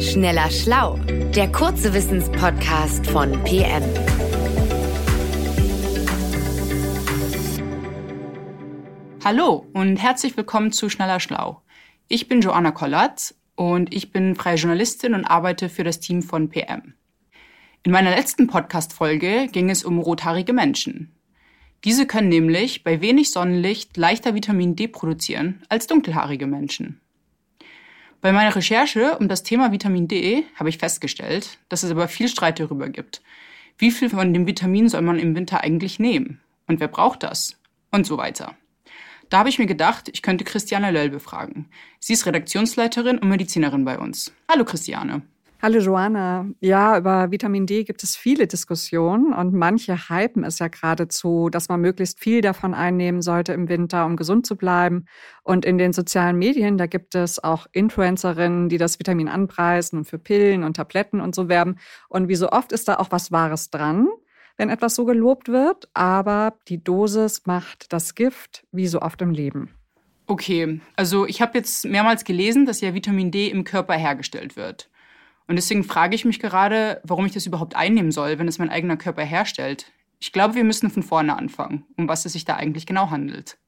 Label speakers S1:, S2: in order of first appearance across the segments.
S1: Schneller Schlau, der kurze Wissenspodcast von PM.
S2: Hallo und herzlich willkommen zu Schneller Schlau. Ich bin Joanna Kollatz und ich bin freie Journalistin und arbeite für das Team von PM. In meiner letzten Podcast-Folge ging es um rothaarige Menschen. Diese können nämlich bei wenig Sonnenlicht leichter Vitamin D produzieren als dunkelhaarige Menschen. Bei meiner Recherche um das Thema Vitamin D habe ich festgestellt, dass es aber viel Streit darüber gibt. Wie viel von dem Vitamin soll man im Winter eigentlich nehmen? Und wer braucht das? Und so weiter. Da habe ich mir gedacht, ich könnte Christiane Löll befragen. Sie ist Redaktionsleiterin und Medizinerin bei uns. Hallo Christiane.
S3: Hallo Joanna. Ja, über Vitamin D gibt es viele Diskussionen und manche hypen es ja geradezu, dass man möglichst viel davon einnehmen sollte im Winter, um gesund zu bleiben. Und in den sozialen Medien, da gibt es auch Influencerinnen, die das Vitamin anpreisen und für Pillen und Tabletten und so werben. Und wie so oft ist da auch was Wahres dran, wenn etwas so gelobt wird. Aber die Dosis macht das Gift, wie so oft im Leben.
S2: Okay, also ich habe jetzt mehrmals gelesen, dass ja Vitamin D im Körper hergestellt wird. Und deswegen frage ich mich gerade, warum ich das überhaupt einnehmen soll, wenn es mein eigener Körper herstellt. Ich glaube, wir müssen von vorne anfangen, um was es sich da eigentlich genau handelt.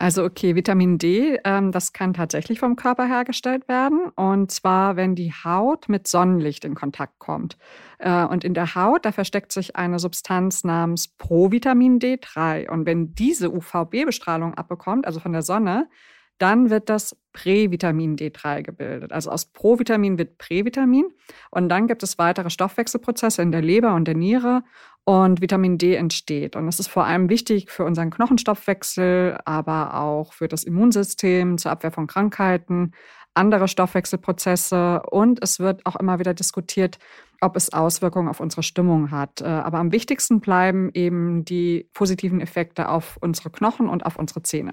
S3: Also okay, Vitamin D, ähm, das kann tatsächlich vom Körper hergestellt werden. Und zwar, wenn die Haut mit Sonnenlicht in Kontakt kommt. Äh, und in der Haut, da versteckt sich eine Substanz namens Provitamin D3. Und wenn diese UVB-Bestrahlung abbekommt, also von der Sonne, dann wird das Prävitamin D3 gebildet. Also aus Provitamin wird Prävitamin und dann gibt es weitere Stoffwechselprozesse in der Leber und der Niere und Vitamin D entsteht. Und das ist vor allem wichtig für unseren Knochenstoffwechsel, aber auch für das Immunsystem, zur Abwehr von Krankheiten, andere Stoffwechselprozesse und es wird auch immer wieder diskutiert, ob es Auswirkungen auf unsere Stimmung hat. Äh, aber am wichtigsten bleiben eben die positiven Effekte auf unsere Knochen und auf unsere Zähne.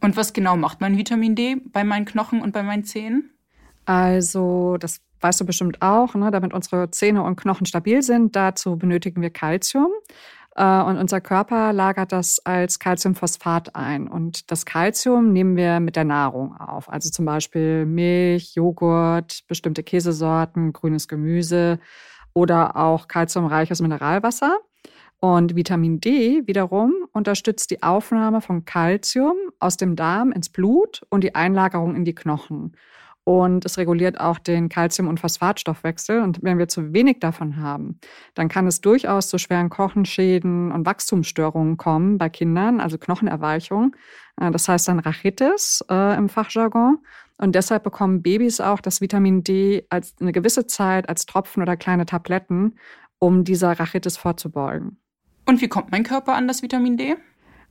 S2: Und was genau macht mein Vitamin D bei meinen Knochen und bei meinen Zähnen?
S3: Also, das weißt du bestimmt auch, ne? damit unsere Zähne und Knochen stabil sind. Dazu benötigen wir Kalzium. Äh, und unser Körper lagert das als Calciumphosphat ein. Und das Kalzium nehmen wir mit der Nahrung auf. Also zum Beispiel Milch, Joghurt, bestimmte Käsesorten, grünes Gemüse oder auch kalziumreiches Mineralwasser. Und Vitamin D wiederum unterstützt die Aufnahme von Kalzium aus dem Darm ins Blut und die Einlagerung in die Knochen. Und es reguliert auch den Kalzium- und Phosphatstoffwechsel. Und wenn wir zu wenig davon haben, dann kann es durchaus zu schweren Kochenschäden und Wachstumsstörungen kommen bei Kindern, also Knochenerweichung. Äh, das heißt dann Rachitis äh, im Fachjargon. Und deshalb bekommen Babys auch das Vitamin D als eine gewisse Zeit als Tropfen oder kleine Tabletten, um dieser Rachitis vorzubeugen.
S2: Und wie kommt mein Körper an das Vitamin D?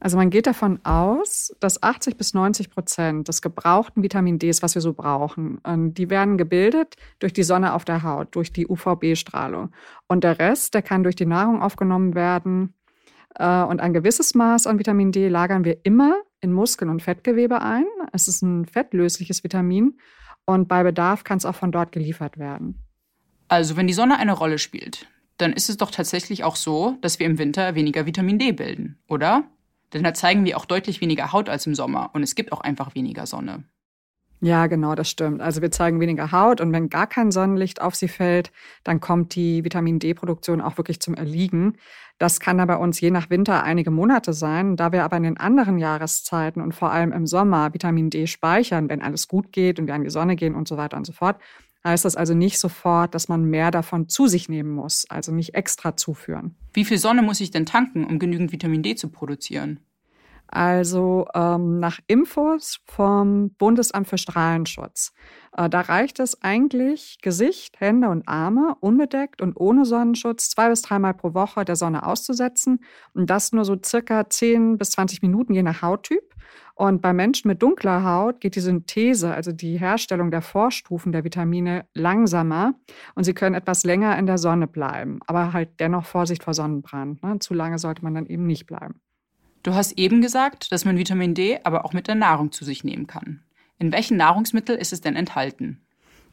S3: Also man geht davon aus, dass 80 bis 90 Prozent des gebrauchten Vitamin Ds, was wir so brauchen, die werden gebildet durch die Sonne auf der Haut, durch die UVB-Strahlung. Und der Rest, der kann durch die Nahrung aufgenommen werden. Äh, und ein gewisses Maß an Vitamin D lagern wir immer in Muskeln und Fettgewebe ein. Es ist ein fettlösliches Vitamin und bei Bedarf kann es auch von dort geliefert werden.
S2: Also wenn die Sonne eine Rolle spielt, dann ist es doch tatsächlich auch so, dass wir im Winter weniger Vitamin D bilden, oder? Denn da zeigen wir auch deutlich weniger Haut als im Sommer und es gibt auch einfach weniger Sonne.
S3: Ja, genau, das stimmt. Also wir zeigen weniger Haut und wenn gar kein Sonnenlicht auf sie fällt, dann kommt die Vitamin D-Produktion auch wirklich zum Erliegen. Das kann da bei uns je nach Winter einige Monate sein. Da wir aber in den anderen Jahreszeiten und vor allem im Sommer Vitamin D speichern, wenn alles gut geht und wir an die Sonne gehen und so weiter und so fort, heißt das also nicht sofort, dass man mehr davon zu sich nehmen muss, also nicht extra zuführen.
S2: Wie viel Sonne muss ich denn tanken, um genügend Vitamin D zu produzieren?
S3: Also ähm, nach Infos vom Bundesamt für Strahlenschutz. Äh, da reicht es eigentlich, Gesicht, Hände und Arme unbedeckt und ohne Sonnenschutz zwei bis dreimal pro Woche der Sonne auszusetzen. Und das nur so circa 10 bis 20 Minuten je nach Hauttyp. Und bei Menschen mit dunkler Haut geht die Synthese, also die Herstellung der Vorstufen der Vitamine, langsamer und sie können etwas länger in der Sonne bleiben. Aber halt dennoch Vorsicht vor Sonnenbrand. Ne? Zu lange sollte man dann eben nicht bleiben.
S2: Du hast eben gesagt, dass man Vitamin D aber auch mit der Nahrung zu sich nehmen kann. In welchen Nahrungsmitteln ist es denn enthalten?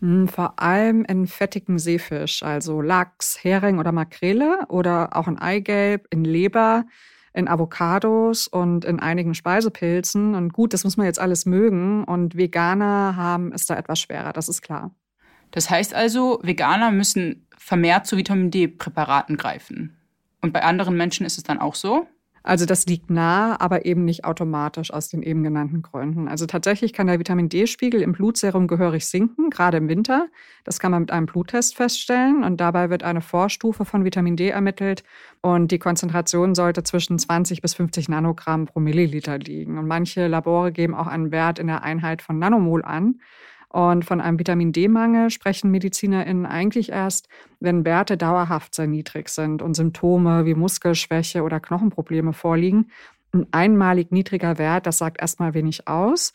S3: Hm, vor allem in fettigen Seefisch, also Lachs, Hering oder Makrele oder auch in Eigelb, in Leber, in Avocados und in einigen Speisepilzen. Und gut, das muss man jetzt alles mögen. Und Veganer haben es da etwas schwerer, das ist klar.
S2: Das heißt also, Veganer müssen vermehrt zu Vitamin D-Präparaten greifen. Und bei anderen Menschen ist es dann auch so?
S3: Also das liegt nah, aber eben nicht automatisch aus den eben genannten Gründen. Also tatsächlich kann der Vitamin D-Spiegel im Blutserum gehörig sinken, gerade im Winter. Das kann man mit einem Bluttest feststellen und dabei wird eine Vorstufe von Vitamin D ermittelt und die Konzentration sollte zwischen 20 bis 50 Nanogramm pro Milliliter liegen. Und manche Labore geben auch einen Wert in der Einheit von Nanomol an. Und von einem Vitamin D-Mangel sprechen MedizinerInnen eigentlich erst, wenn Werte dauerhaft sehr niedrig sind und Symptome wie Muskelschwäche oder Knochenprobleme vorliegen. Ein einmalig niedriger Wert, das sagt erstmal wenig aus.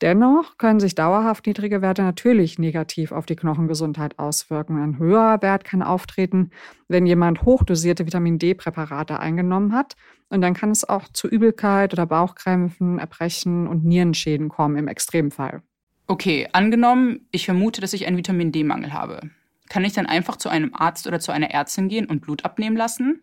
S3: Dennoch können sich dauerhaft niedrige Werte natürlich negativ auf die Knochengesundheit auswirken. Ein höherer Wert kann auftreten, wenn jemand hochdosierte Vitamin D-Präparate eingenommen hat. Und dann kann es auch zu Übelkeit oder Bauchkrämpfen, Erbrechen und Nierenschäden kommen im Extremfall.
S2: Okay, angenommen, ich vermute, dass ich einen Vitamin D-Mangel habe. Kann ich dann einfach zu einem Arzt oder zu einer Ärztin gehen und Blut abnehmen lassen?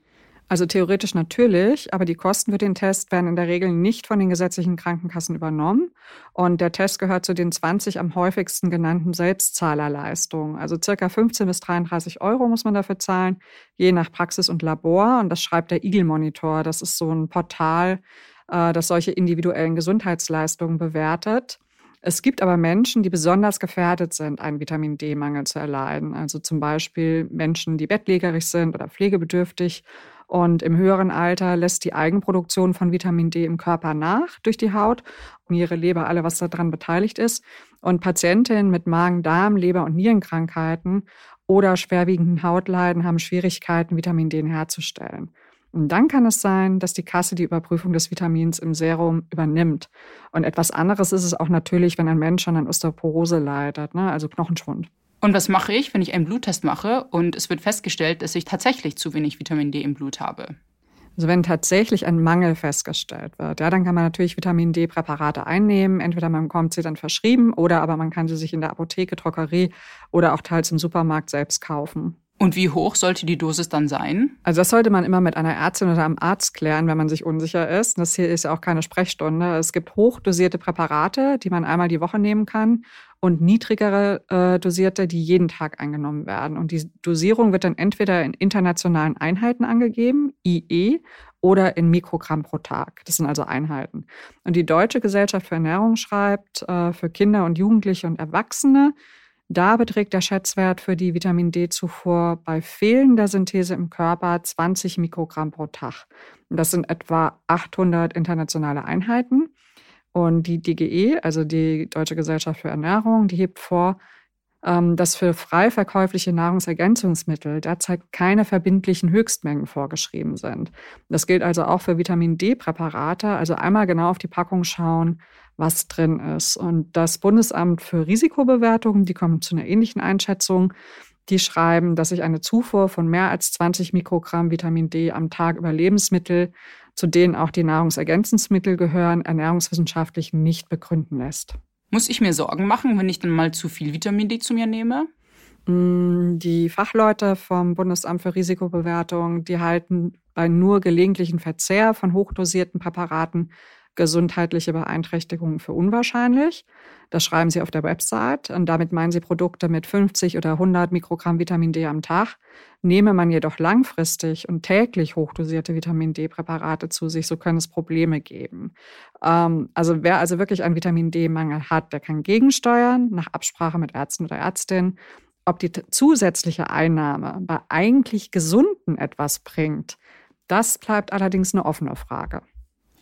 S3: Also theoretisch natürlich, aber die Kosten für den Test werden in der Regel nicht von den gesetzlichen Krankenkassen übernommen. Und der Test gehört zu den 20 am häufigsten genannten Selbstzahlerleistungen. Also circa 15 bis 33 Euro muss man dafür zahlen, je nach Praxis und Labor. Und das schreibt der Eagle Monitor. Das ist so ein Portal, äh, das solche individuellen Gesundheitsleistungen bewertet. Es gibt aber Menschen, die besonders gefährdet sind, einen Vitamin D-Mangel zu erleiden. Also zum Beispiel Menschen, die bettlägerig sind oder pflegebedürftig. Und im höheren Alter lässt die Eigenproduktion von Vitamin D im Körper nach durch die Haut und ihre Leber, alle, was daran beteiligt ist. Und Patientinnen mit Magen-Darm, Leber- und Nierenkrankheiten oder schwerwiegenden Hautleiden haben Schwierigkeiten, Vitamin D herzustellen. Und dann kann es sein, dass die Kasse die Überprüfung des Vitamins im Serum übernimmt. Und etwas anderes ist es auch natürlich, wenn ein Mensch an Osteoporose leidet, ne? also Knochenschwund.
S2: Und was mache ich, wenn ich einen Bluttest mache und es wird festgestellt, dass ich tatsächlich zu wenig Vitamin D im Blut habe?
S3: Also wenn tatsächlich ein Mangel festgestellt wird, ja, dann kann man natürlich Vitamin D-Präparate einnehmen. Entweder man bekommt sie dann verschrieben oder aber man kann sie sich in der Apotheke, Drogerie oder auch teils im Supermarkt selbst kaufen.
S2: Und wie hoch sollte die Dosis dann sein?
S3: Also das sollte man immer mit einer Ärztin oder einem Arzt klären, wenn man sich unsicher ist. Das hier ist ja auch keine Sprechstunde. Es gibt hochdosierte Präparate, die man einmal die Woche nehmen kann und niedrigere äh, dosierte, die jeden Tag eingenommen werden. Und die Dosierung wird dann entweder in internationalen Einheiten angegeben, IE, oder in Mikrogramm pro Tag. Das sind also Einheiten. Und die Deutsche Gesellschaft für Ernährung schreibt, äh, für Kinder und Jugendliche und Erwachsene da beträgt der Schätzwert für die Vitamin D-Zufuhr bei fehlender Synthese im Körper 20 Mikrogramm pro Tag. Das sind etwa 800 internationale Einheiten. Und die DGE, also die Deutsche Gesellschaft für Ernährung, die hebt vor, dass für frei verkäufliche Nahrungsergänzungsmittel derzeit keine verbindlichen Höchstmengen vorgeschrieben sind. Das gilt also auch für Vitamin D-Präparate. Also einmal genau auf die Packung schauen, was drin ist. Und das Bundesamt für Risikobewertung, die kommen zu einer ähnlichen Einschätzung. Die schreiben, dass sich eine Zufuhr von mehr als 20 Mikrogramm Vitamin D am Tag über Lebensmittel, zu denen auch die Nahrungsergänzungsmittel gehören, ernährungswissenschaftlich nicht begründen lässt.
S2: Muss ich mir Sorgen machen, wenn ich dann mal zu viel Vitamin D zu mir nehme?
S3: Mm, die Fachleute vom Bundesamt für Risikobewertung, die halten bei nur gelegentlichen Verzehr von hochdosierten Präparaten gesundheitliche Beeinträchtigungen für unwahrscheinlich. Das schreiben sie auf der Website und damit meinen sie Produkte mit 50 oder 100 Mikrogramm Vitamin D am Tag. Nehme man jedoch langfristig und täglich hochdosierte Vitamin D-Präparate zu sich, so können es Probleme geben. Ähm, also wer also wirklich einen Vitamin D-Mangel hat, der kann gegensteuern nach Absprache mit Ärzten oder Ärztinnen. Ob die zusätzliche Einnahme bei eigentlich Gesunden etwas bringt, das bleibt allerdings eine offene Frage.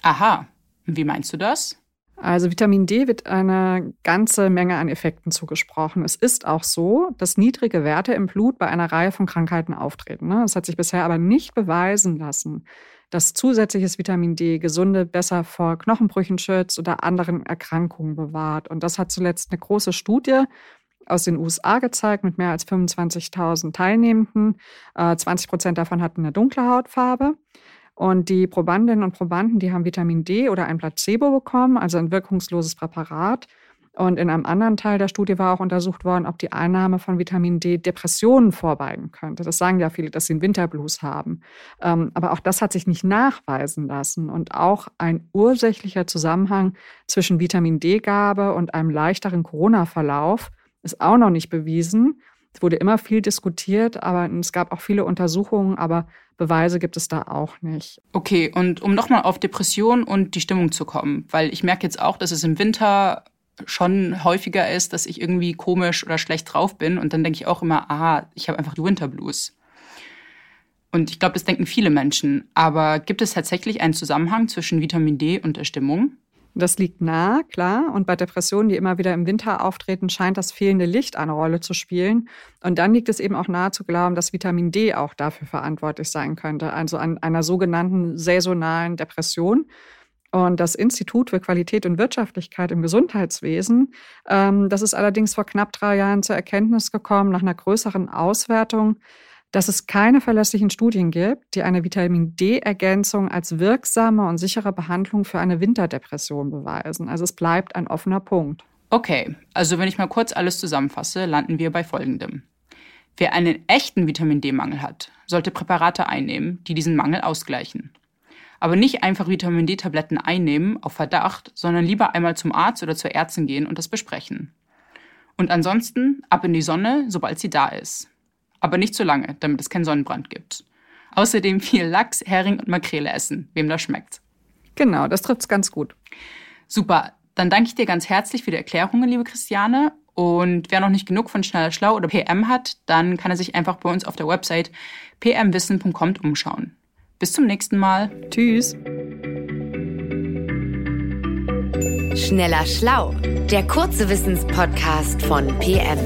S2: Aha, wie meinst du das?
S3: Also Vitamin D wird eine ganze Menge an Effekten zugesprochen. Es ist auch so, dass niedrige Werte im Blut bei einer Reihe von Krankheiten auftreten. Ne? Es hat sich bisher aber nicht beweisen lassen, dass zusätzliches Vitamin D Gesunde besser vor Knochenbrüchen schützt oder anderen Erkrankungen bewahrt. Und das hat zuletzt eine große Studie aus den USA gezeigt mit mehr als 25.000 Teilnehmenden. 20 äh, Prozent davon hatten eine dunkle Hautfarbe. Und die Probandinnen und Probanden, die haben Vitamin D oder ein Placebo bekommen, also ein wirkungsloses Präparat. Und in einem anderen Teil der Studie war auch untersucht worden, ob die Einnahme von Vitamin D Depressionen vorbeugen könnte. Das sagen ja viele, dass sie einen Winterblues haben. Ähm, aber auch das hat sich nicht nachweisen lassen. Und auch ein ursächlicher Zusammenhang zwischen Vitamin D-Gabe und einem leichteren Corona-Verlauf ist auch noch nicht bewiesen. Es wurde immer viel diskutiert, aber es gab auch viele Untersuchungen, aber Beweise gibt es da auch nicht.
S2: Okay, und um nochmal auf Depression und die Stimmung zu kommen, weil ich merke jetzt auch, dass es im Winter schon häufiger ist, dass ich irgendwie komisch oder schlecht drauf bin und dann denke ich auch immer, aha, ich habe einfach die Winterblues. Und ich glaube, das denken viele Menschen. Aber gibt es tatsächlich einen Zusammenhang zwischen Vitamin D und der Stimmung?
S3: Das liegt nah, klar. Und bei Depressionen, die immer wieder im Winter auftreten, scheint das fehlende Licht eine Rolle zu spielen. Und dann liegt es eben auch nahe zu glauben, dass Vitamin D auch dafür verantwortlich sein könnte, also an einer sogenannten saisonalen Depression. Und das Institut für Qualität und Wirtschaftlichkeit im Gesundheitswesen, ähm, das ist allerdings vor knapp drei Jahren zur Erkenntnis gekommen, nach einer größeren Auswertung, dass es keine verlässlichen Studien gibt, die eine Vitamin D-Ergänzung als wirksame und sichere Behandlung für eine Winterdepression beweisen. Also es bleibt ein offener Punkt.
S2: Okay, also wenn ich mal kurz alles zusammenfasse, landen wir bei Folgendem. Wer einen echten Vitamin D-Mangel hat, sollte Präparate einnehmen, die diesen Mangel ausgleichen. Aber nicht einfach Vitamin D-Tabletten einnehmen auf Verdacht, sondern lieber einmal zum Arzt oder zur Ärztin gehen und das besprechen. Und ansonsten ab in die Sonne, sobald sie da ist aber nicht zu lange, damit es keinen Sonnenbrand gibt. Außerdem viel Lachs, Hering und Makrele essen, wem das schmeckt.
S3: Genau, das trifft's ganz gut.
S2: Super, dann danke ich dir ganz herzlich für die Erklärungen, liebe Christiane. Und wer noch nicht genug von Schneller Schlau oder PM hat, dann kann er sich einfach bei uns auf der Website pmwissen.com umschauen. Bis zum nächsten Mal.
S3: Tschüss.
S1: Schneller Schlau, der kurze Wissenspodcast von PM.